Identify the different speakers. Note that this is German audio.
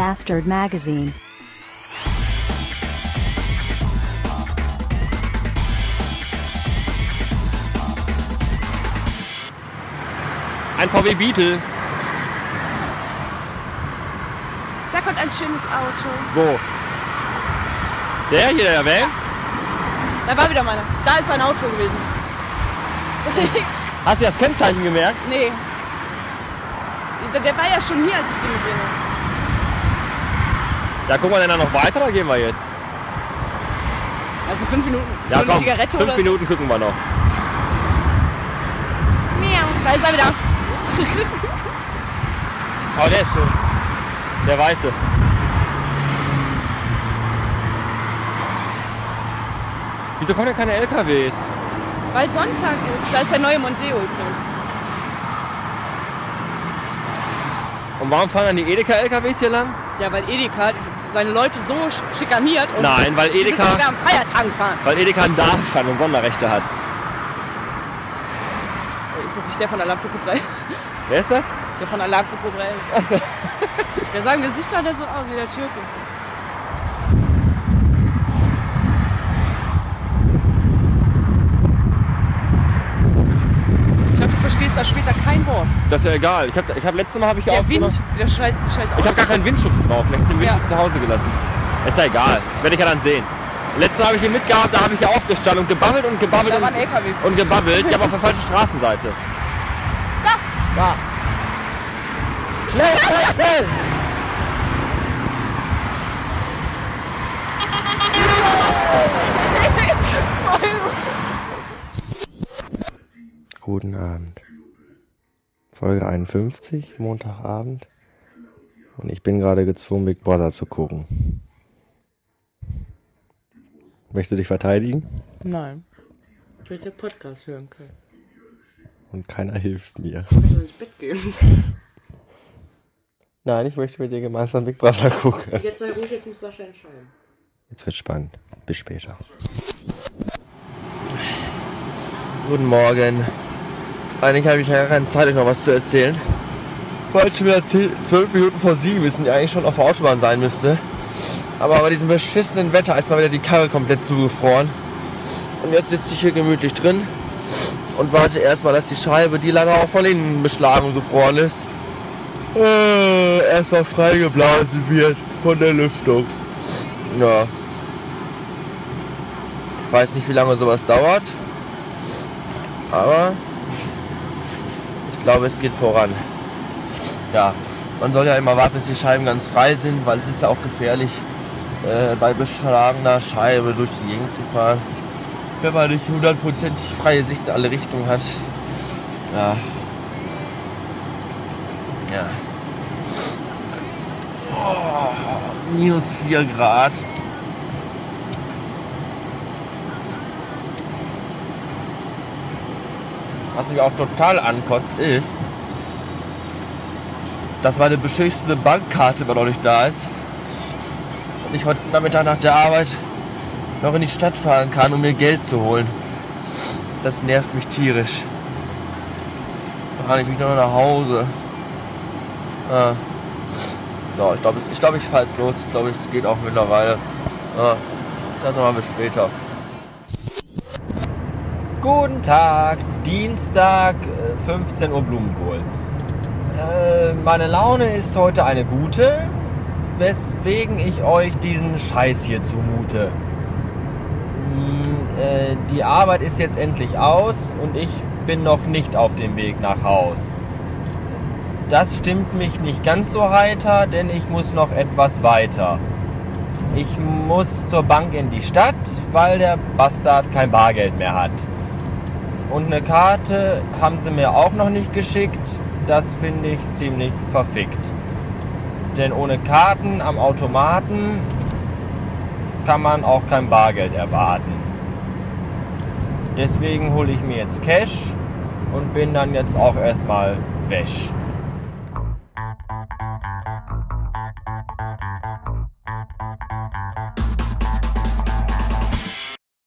Speaker 1: Bastard Magazine.
Speaker 2: Ein VW Beetle.
Speaker 3: Da kommt ein schönes Auto.
Speaker 2: Wo? Der hier, der Van?
Speaker 3: Da war wieder meiner. Da ist ein Auto gewesen.
Speaker 2: Hast du das Kennzeichen gemerkt?
Speaker 3: Nee. Der war ja schon hier, als ich den gesehen habe.
Speaker 2: Ja, gucken wir denn da noch weiter oder gehen wir jetzt?
Speaker 3: Also fünf Minuten.
Speaker 2: Ja,
Speaker 3: Nur
Speaker 2: komm.
Speaker 3: Zigarette
Speaker 2: Fünf
Speaker 3: oder
Speaker 2: Minuten gucken wir noch.
Speaker 3: Miau. Da ist er wieder.
Speaker 2: Aber der ist schön. Der weiße. Wieso kommen denn keine LKWs?
Speaker 3: Weil Sonntag ist. Da ist der neue Mondeo übrigens.
Speaker 2: Und warum fahren dann die Edeka-LKWs hier lang?
Speaker 3: Ja, weil Edeka seine Leute so sch- schikaniert und
Speaker 2: Nein, weil Edeka,
Speaker 3: wieder am Feiertagen fahren.
Speaker 2: weil Edeka einen Darfstand und Sonderrechte hat.
Speaker 3: Ist das nicht der von Alarm für Cobra?
Speaker 2: Wer ist das?
Speaker 3: Der von Alarm für Cobra. Der sagen, wir sieht halt so aus wie der Türke. Ich glaube, du verstehst da später kein Wort.
Speaker 2: Das ist ja egal. Ich habe ich hab letztes Mal habe ich ja
Speaker 3: Der Wind, der scheiß, der scheiß
Speaker 2: Ich habe gar keinen Windschutz drauf. Ich habe den Windschutz
Speaker 3: Ja.
Speaker 2: zu Hause gelassen. Ist ja egal. Werde ich ja dann sehen. Letztes Mal habe ich ihn mitgehabt, da habe ich ja auch gestanden und gebabbelt und gebabbelt und, und gebabbelt. Ja, aber auf der falschen Straßenseite.
Speaker 3: Da.
Speaker 2: Da. Schnell, schnell, schnell!
Speaker 4: Guten Abend. Folge 51, Montagabend. Und ich bin gerade gezwungen, Big Brother zu gucken. Möchtest du dich verteidigen?
Speaker 3: Nein. Du hättest ja Podcast hören können.
Speaker 4: Und keiner hilft mir.
Speaker 3: Du sollst ins Bett gehen.
Speaker 4: Nein, ich möchte mit dir gemeinsam Big Brother gucken.
Speaker 3: Jetzt sei ruhig, jetzt muss Sascha entscheiden.
Speaker 4: Jetzt wird spannend. Bis später. Guten Morgen. Eigentlich habe ich ja keine Zeit, euch noch was zu erzählen. Weil schon wieder 10, 12 Minuten vor sieben ist und ihr eigentlich schon auf der Autobahn sein müsste. Aber bei diesem beschissenen Wetter ist mal wieder die Karre komplett zugefroren. Und jetzt sitze ich hier gemütlich drin und warte erstmal, dass die Scheibe, die lange auch von innen beschlagen und gefroren ist, äh, erstmal freigeblasen wird von der Lüftung. Ja. Ich weiß nicht, wie lange sowas dauert. Aber ich glaube, es geht voran. Ja, man soll ja immer warten, bis die Scheiben ganz frei sind, weil es ist ja auch gefährlich, äh, bei beschlagener Scheibe durch die Gegend zu fahren. Wenn man nicht hundertprozentig freie Sicht in alle Richtungen hat. Ja. Ja. Oh, minus 4 Grad. Was mich auch total ankotzt ist, dass meine beschissene Bankkarte immer noch nicht da ist. Und ich heute Nachmittag nach der Arbeit noch in die Stadt fahren kann, um mir Geld zu holen. Das nervt mich tierisch. Da kann ich mich nur noch nach Hause. Ja, ja ich glaube, ich, glaub, ich fahre jetzt los. Ich glaube, es geht auch mittlerweile. Ja, ich sage mal bis später.
Speaker 2: Guten Tag, Dienstag, äh, 15 Uhr Blumenkohl. Äh, meine Laune ist heute eine gute, weswegen ich euch diesen Scheiß hier zumute. Hm, äh, die Arbeit ist jetzt endlich aus und ich bin noch nicht auf dem Weg nach Haus. Das stimmt mich nicht ganz so heiter, denn ich muss noch etwas weiter. Ich muss zur Bank in die Stadt, weil der Bastard kein Bargeld mehr hat. Und eine Karte haben sie mir auch noch nicht geschickt. Das finde ich ziemlich verfickt. Denn ohne Karten am Automaten kann man auch kein Bargeld erwarten. Deswegen hole ich mir jetzt Cash und bin dann jetzt auch erstmal wäsch.